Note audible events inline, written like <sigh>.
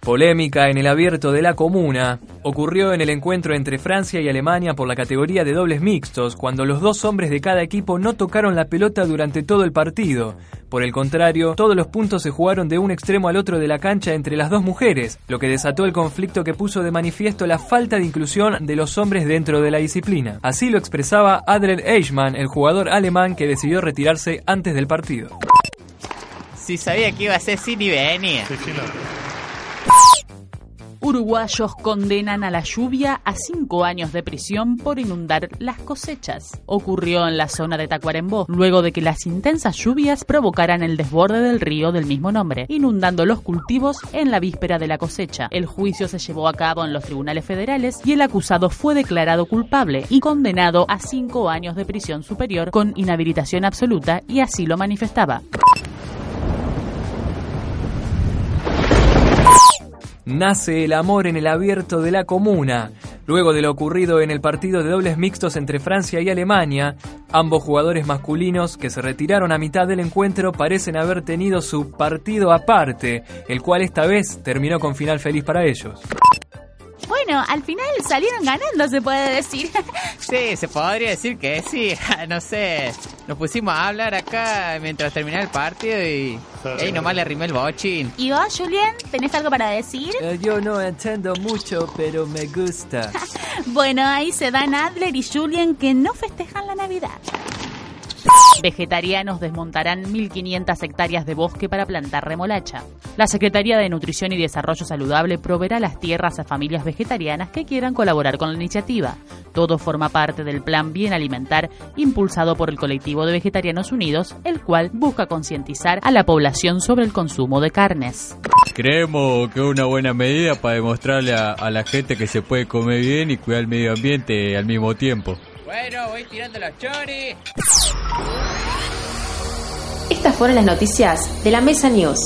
Polémica en el abierto de la comuna ocurrió en el encuentro entre Francia y Alemania por la categoría de dobles mixtos, cuando los dos hombres de cada equipo no tocaron la pelota durante todo el partido. Por el contrario, todos los puntos se jugaron de un extremo al otro de la cancha entre las dos mujeres, lo que desató el conflicto que puso de manifiesto la falta de inclusión de los hombres dentro de la disciplina. Así lo expresaba Adler Eichmann, el jugador alemán que decidió retirarse antes del partido. Si sabía que iba a ser sin y venía. Uruguayos condenan a la lluvia a cinco años de prisión por inundar las cosechas. Ocurrió en la zona de Tacuarembó, luego de que las intensas lluvias provocaran el desborde del río del mismo nombre, inundando los cultivos en la víspera de la cosecha. El juicio se llevó a cabo en los tribunales federales y el acusado fue declarado culpable y condenado a cinco años de prisión superior con inhabilitación absoluta y así lo manifestaba. Nace el amor en el abierto de la comuna. Luego de lo ocurrido en el partido de dobles mixtos entre Francia y Alemania, ambos jugadores masculinos que se retiraron a mitad del encuentro parecen haber tenido su partido aparte, el cual esta vez terminó con final feliz para ellos. Bueno, al final salieron ganando, se puede decir. <laughs> Sí, se podría decir que sí. <laughs> No sé. Nos pusimos a hablar acá mientras terminaba el partido y. Ey, nomás le arrimé el bochín. ¿Y vos, Julián, tenés algo para decir? Eh, yo no entiendo mucho, pero me gusta. <laughs> Bueno, ahí se dan Adler y Julian que no festejan la Navidad. Vegetarianos desmontarán 1.500 hectáreas de bosque para plantar remolacha. La Secretaría de Nutrición y Desarrollo Saludable proveerá las tierras a familias vegetarianas que quieran colaborar con la iniciativa. Todo forma parte del Plan Bien Alimentar impulsado por el colectivo de Vegetarianos Unidos, el cual busca concientizar a la población sobre el consumo de carnes. Creemos que es una buena medida para demostrarle a, a la gente que se puede comer bien y cuidar el medio ambiente al mismo tiempo. Bueno, voy tirando los choris. Estas fueron las noticias de la Mesa News.